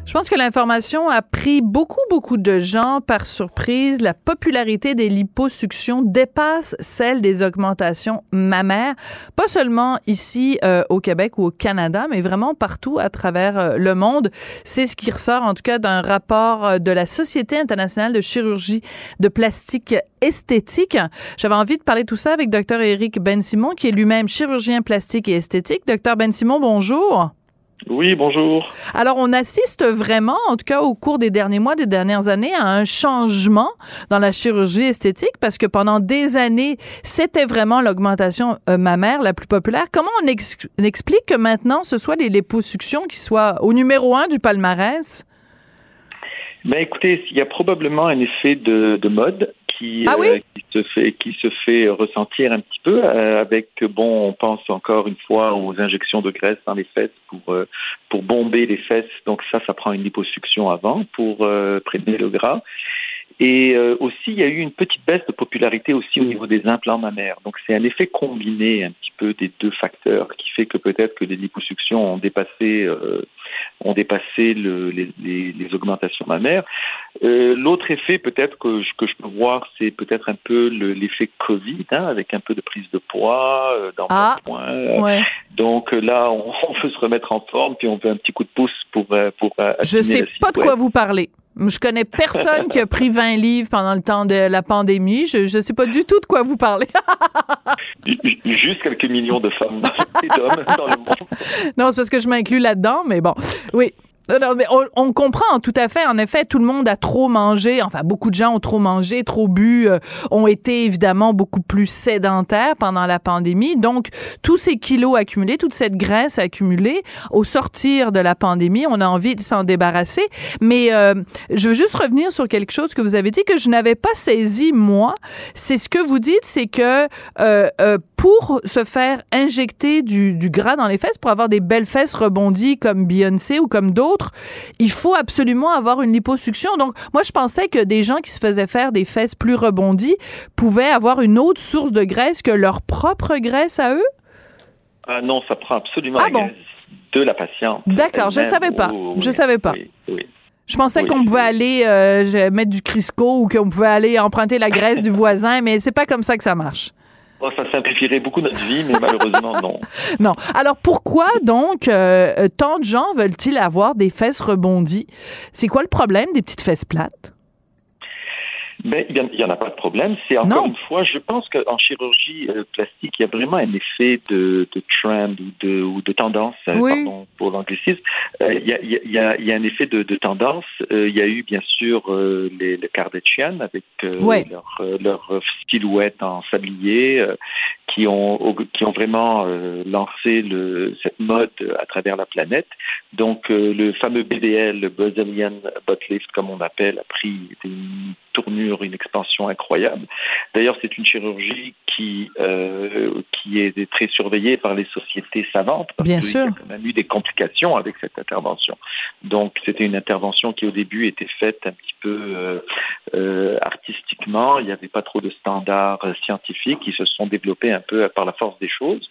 Je pense que l'information a pris beaucoup, beaucoup de gens par surprise. La popularité des liposuctions dépasse celle des augmentations mammaires, pas seulement ici euh, au Québec ou au Canada, mais vraiment partout à travers euh, le monde. C'est ce qui ressort en tout cas d'un rapport euh, de la Société internationale de chirurgie de plastique esthétique. J'avais envie de parler tout ça avec Dr. Éric Ben-Simon, qui est lui-même chirurgien plastique et esthétique. Dr. Ben-Simon, bonjour. Oui, bonjour. Alors, on assiste vraiment, en tout cas au cours des derniers mois, des dernières années, à un changement dans la chirurgie esthétique parce que pendant des années, c'était vraiment l'augmentation euh, mammaire la plus populaire. Comment on, explique que maintenant, ce soit les liposuctions qui soient au numéro un du palmarès? Ben écoutez, il y a probablement un effet de, de mode qui, ah euh, qui, se fait qui se fait ressentir un petit peu euh, avec bon on pense encore une fois aux injections de graisse dans les fesses pour euh, pour bomber les fesses. Donc ça ça prend une liposuction avant pour prévenir le gras et aussi, il y a eu une petite baisse de popularité aussi au niveau des implants mammaires. Donc, c'est un effet combiné un petit peu des deux facteurs qui fait que peut-être que les liposuctions ont dépassé ont dépassé le, les, les, les, augmentations mammaires. Euh, L'autre effet peut-être que, que je peux voir, c'est peut-être un peu l'effet Covid, hein, avec un peu de prise de poids, euh, ah, ouais. Donc là, on, (laughs) on, veut se remettre en forme, puis on veut un petit coup de pouce pour... Euh, pour je sais pas de quoi vous parlez. Je connais personne qui a pris 20 livres pendant le temps de la pandémie. Je ne sais pas du tout de quoi vous parlez. (laughs) Juste quelques millions de femmes (laughs) et d'hommes dans le monde. Non, c'est parce que je m'inclus là-dedans, mais bon. Oui. Non, mais on, comprend tout à fait. En effet, tout le monde a trop mangé. Enfin, beaucoup de gens ont trop mangé, trop bu, euh, ont été évidemment beaucoup plus sédentaires pendant la pandémie. Donc, tous ces kilos accumulés, toute cette graisse accumulée, au sortir de la pandémie, on a envie de s'en débarrasser. Mais euh, je veux juste revenir sur quelque chose que vous avez dit que je n'avais pas saisi moi. C'est ce que vous dites, c'est que euh, pour se faire injecter du, du gras dans les fesses, pour avoir des belles fesses rebondies comme Beyoncé ou comme d'autres, il faut absolument avoir une liposuction. Donc, moi, je pensais que des gens qui se faisaient faire des fesses plus rebondies pouvaient avoir une autre source de graisse que leur propre graisse à eux? Ah non, ça prend absolument ah la bon? graisse de la patiente. D'accord, je ne savais pas. Oh, je oui, savais pas. Oui, oui. Je pensais Oui, qu'on pouvait aller euh, mettre du Crisco ou qu'on pouvait aller emprunter la graisse du voisin, mais c'est pas comme ça que ça marche. Oh, ça simplifierait beaucoup notre vie, mais malheureusement, non. (laughs) Non. Alors pourquoi donc euh, tant de gens veulent-ils avoir des fesses rebondies? C'est quoi le problème des petites fesses plates? Mais il n'y en a pas de problème. C'est encore une fois, je pense qu'en chirurgie euh, plastique, il y a vraiment un effet de, de trend ou de, ou de tendance, euh, Oui. pardon pour l'anglicisme. Euh, Il y, a, il il y, un effet de, de tendance. Euh, il y a eu bien sûr les, les Kardashian avec leur, leur silhouette en sablier qui ont qui ont vraiment lancé le, cette mode à travers la planète. Donc le fameux BBL, le Brazilian Butt Lift comme on appelle, a pris une tournure, une expansion incroyable. D'ailleurs, c'est une chirurgie qui euh, qui est très surveillée par les sociétés savantes parce Bien sûr. y a quand même eu des complications avec cette intervention. Donc c'était une intervention qui au début était faite un petit peu euh, euh, artistiquement. Il n'y avait pas trop de standards euh, scientifiques qui se sont développés un peu par la force des choses,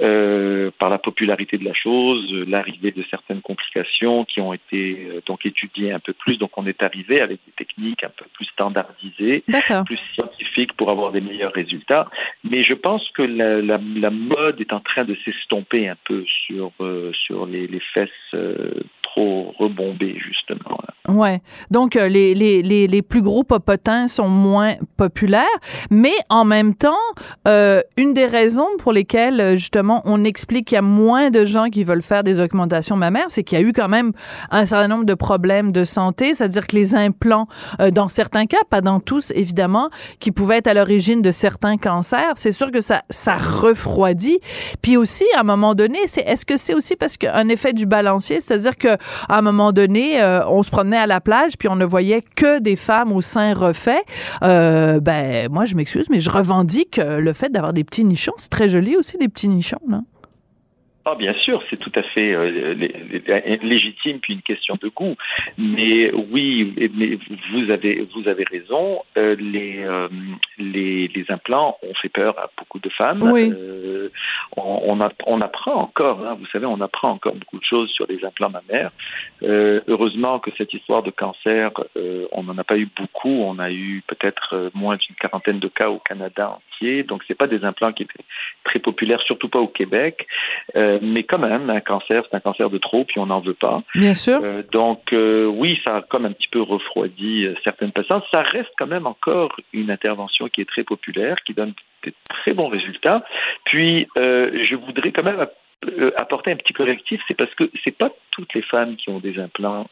euh, par la popularité de la chose, l'arrivée de certaines complications qui ont été euh, donc étudiées un peu plus. Donc on est arrivé avec des techniques un peu plus standardisées, plus scientifiques pour avoir des meilleurs résultats. Mais je pense que la, la, la mode est en train de s'estomper un peu sur sur les, les fesses trop rebombées justement. là. Ouais. Donc euh, les, plus gros popotins sont moins populaires, mais en même temps, euh, une des raisons pour lesquelles euh, justement on explique qu'il y a moins de gens qui veulent faire des augmentations mammaires, c'est qu'il y a eu quand même un certain nombre de problèmes de santé, c'est-à-dire que les implants, euh, dans certains cas, pas dans tous évidemment, qui pouvaient être à l'origine de certains cancers, c'est sûr que ça refroidit. Puis aussi à un moment donné, c'est est-ce que c'est aussi parce qu'un effet du balancier, c'est-à-dire que à un moment donné, on se promenait à la plage puis on ne voyait que des femmes au sein refait. Euh, ben moi je m'excuse, mais je revendique euh, le fait d'avoir des petits nichons. C'est très joli aussi des petits nichons là. Ah, bien sûr, c'est tout à fait euh, légitime puis une question de goût. Mais oui, mais vous avez vous avez raison. Euh, les, euh, les, les implants ont fait peur à beaucoup de femmes. Oui. on, on, on, apprend encore. Hein, vous savez, on apprend encore beaucoup de choses sur les implants mammaires. heureusement que cette histoire de cancer, on n'en a pas eu beaucoup. On a eu peut-être moins d'une quarantaine de cas au Canada entier. Donc c'est pas des implants qui étaient très populaires, surtout pas au Québec. Euh, mais quand même, un cancer, c'est un cancer de trop, puis on n'en veut pas. Bien sûr. Euh, donc, euh, oui, ça a comme un petit peu refroidi certaines patientes. Ça reste quand même encore une intervention qui est très populaire, qui donne des très bons résultats. Puis, je voudrais quand même apporter un petit correctif, c'est parce que c'est pas toutes les femmes qui ont des implants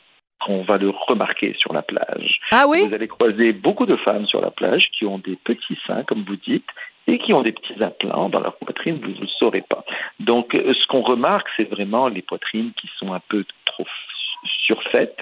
qu'on va le remarquer sur la plage. Ah oui? Vous allez croiser beaucoup de femmes sur la plage qui ont des petits seins, comme vous dites, et qui ont des petits implants dans leur poitrine, vous ne le saurez pas. Donc, euh, ce qu'on remarque, c'est vraiment les poitrines qui sont un peu trop surfaites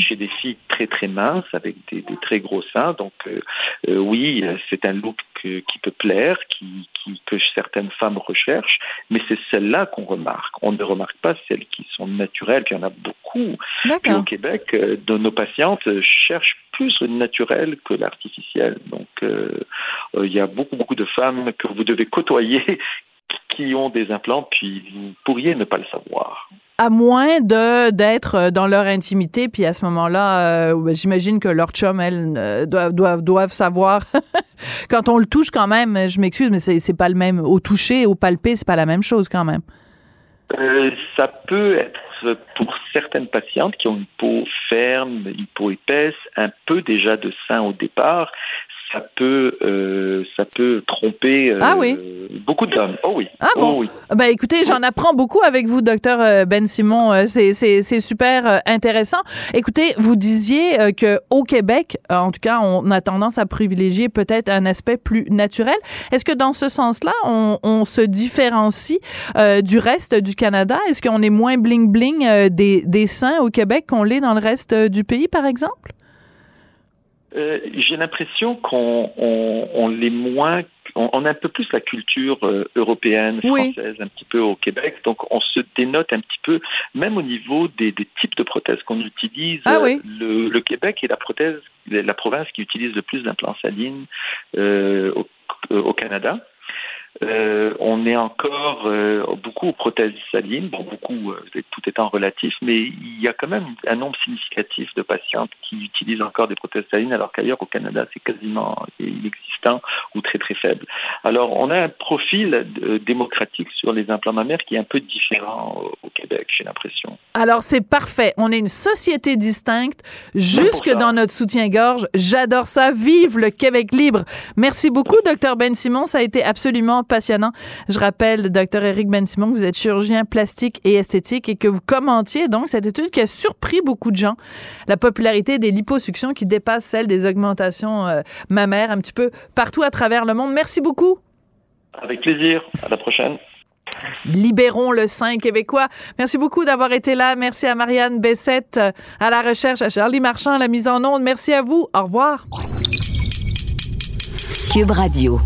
chez des filles très très minces avec des, très gros seins. Donc euh, euh, oui, c'est un look qui peut plaire, qui, que certaines femmes recherchent, mais c'est celles-là qu'on remarque. On ne remarque pas celles qui sont naturelles, puis il y en a beaucoup. Puis au Québec, de nos patientes cherchent plus le naturel que l'artificiel. Donc, euh, euh, il y a beaucoup, beaucoup de femmes que vous devez côtoyer qui ont des implants, puis vous pourriez ne pas le savoir. À moins de d'être dans leur intimité, puis à ce moment-là, euh, j'imagine que leur chum, elles, doivent, doivent, doivent savoir. (laughs) quand on le touche quand même, je m'excuse, mais c'est pas le même. Au toucher, au palper, c'est pas la même chose quand même. ça peut être pour certaines patientes qui ont une peau ferme, une peau épaisse, un peu déjà de sein au départ, ça peut, euh, ça peut tromper euh, ah oui. beaucoup d'hommes. Oh oui. Ah bon? Oh oui. Ben écoutez, j'en apprends beaucoup avec vous, docteur euh, Ben Simon. C'est super intéressant. Écoutez, vous disiez que au Québec, en tout cas, on a tendance à privilégier peut-être un aspect plus naturel. Est-ce que dans ce sens-là, on, on, se différencie du reste du Canada? Est-ce qu'on est moins bling-bling des, des seins au Québec qu'on l'est dans le reste du pays, par exemple? Euh, j'ai l'impression qu'on on, on l'est moins, on, a un peu plus la culture euh, européenne, française, un petit peu au Québec, donc on se dénote un petit peu, même au niveau des, des types de prothèses qu'on utilise. Ah oui. le, le, Québec est la prothèse, la province qui utilise le plus d'implants salines euh, au, au Canada. Euh, on est encore euh, beaucoup aux prothèses salines, bon, beaucoup, euh, tout étant relatif, mais il y a quand même un nombre significatif de patientes qui utilisent encore des prothèses salines, alors qu'ailleurs au Canada, c'est quasiment inexistant ou très très faible. Alors, on a un profil démocratique sur les implants mammaires qui est un peu différent au Québec, j'ai l'impression. Alors, c'est parfait. On est une société distincte, jusque dans notre soutien-gorge. J'adore ça. Vive le Québec libre. Merci beaucoup, docteur Ben Simon. Ça a été absolument passionnant. Je rappelle, docteur Éric Ben Simon, que vous êtes chirurgien plastique et esthétique et que vous commentiez donc cette étude qui a surpris beaucoup de gens. La popularité des liposuctions qui dépasse celle des augmentations euh, mammaires un petit peu partout à travers le monde. Merci beaucoup. Avec plaisir. À la prochaine. Libérons le sein québécois. Merci beaucoup d'avoir été là. Merci à Marianne Bessette euh, à la recherche, à Charlie Marchand à la mise en onde. Merci à vous. Au revoir. Cube Radio.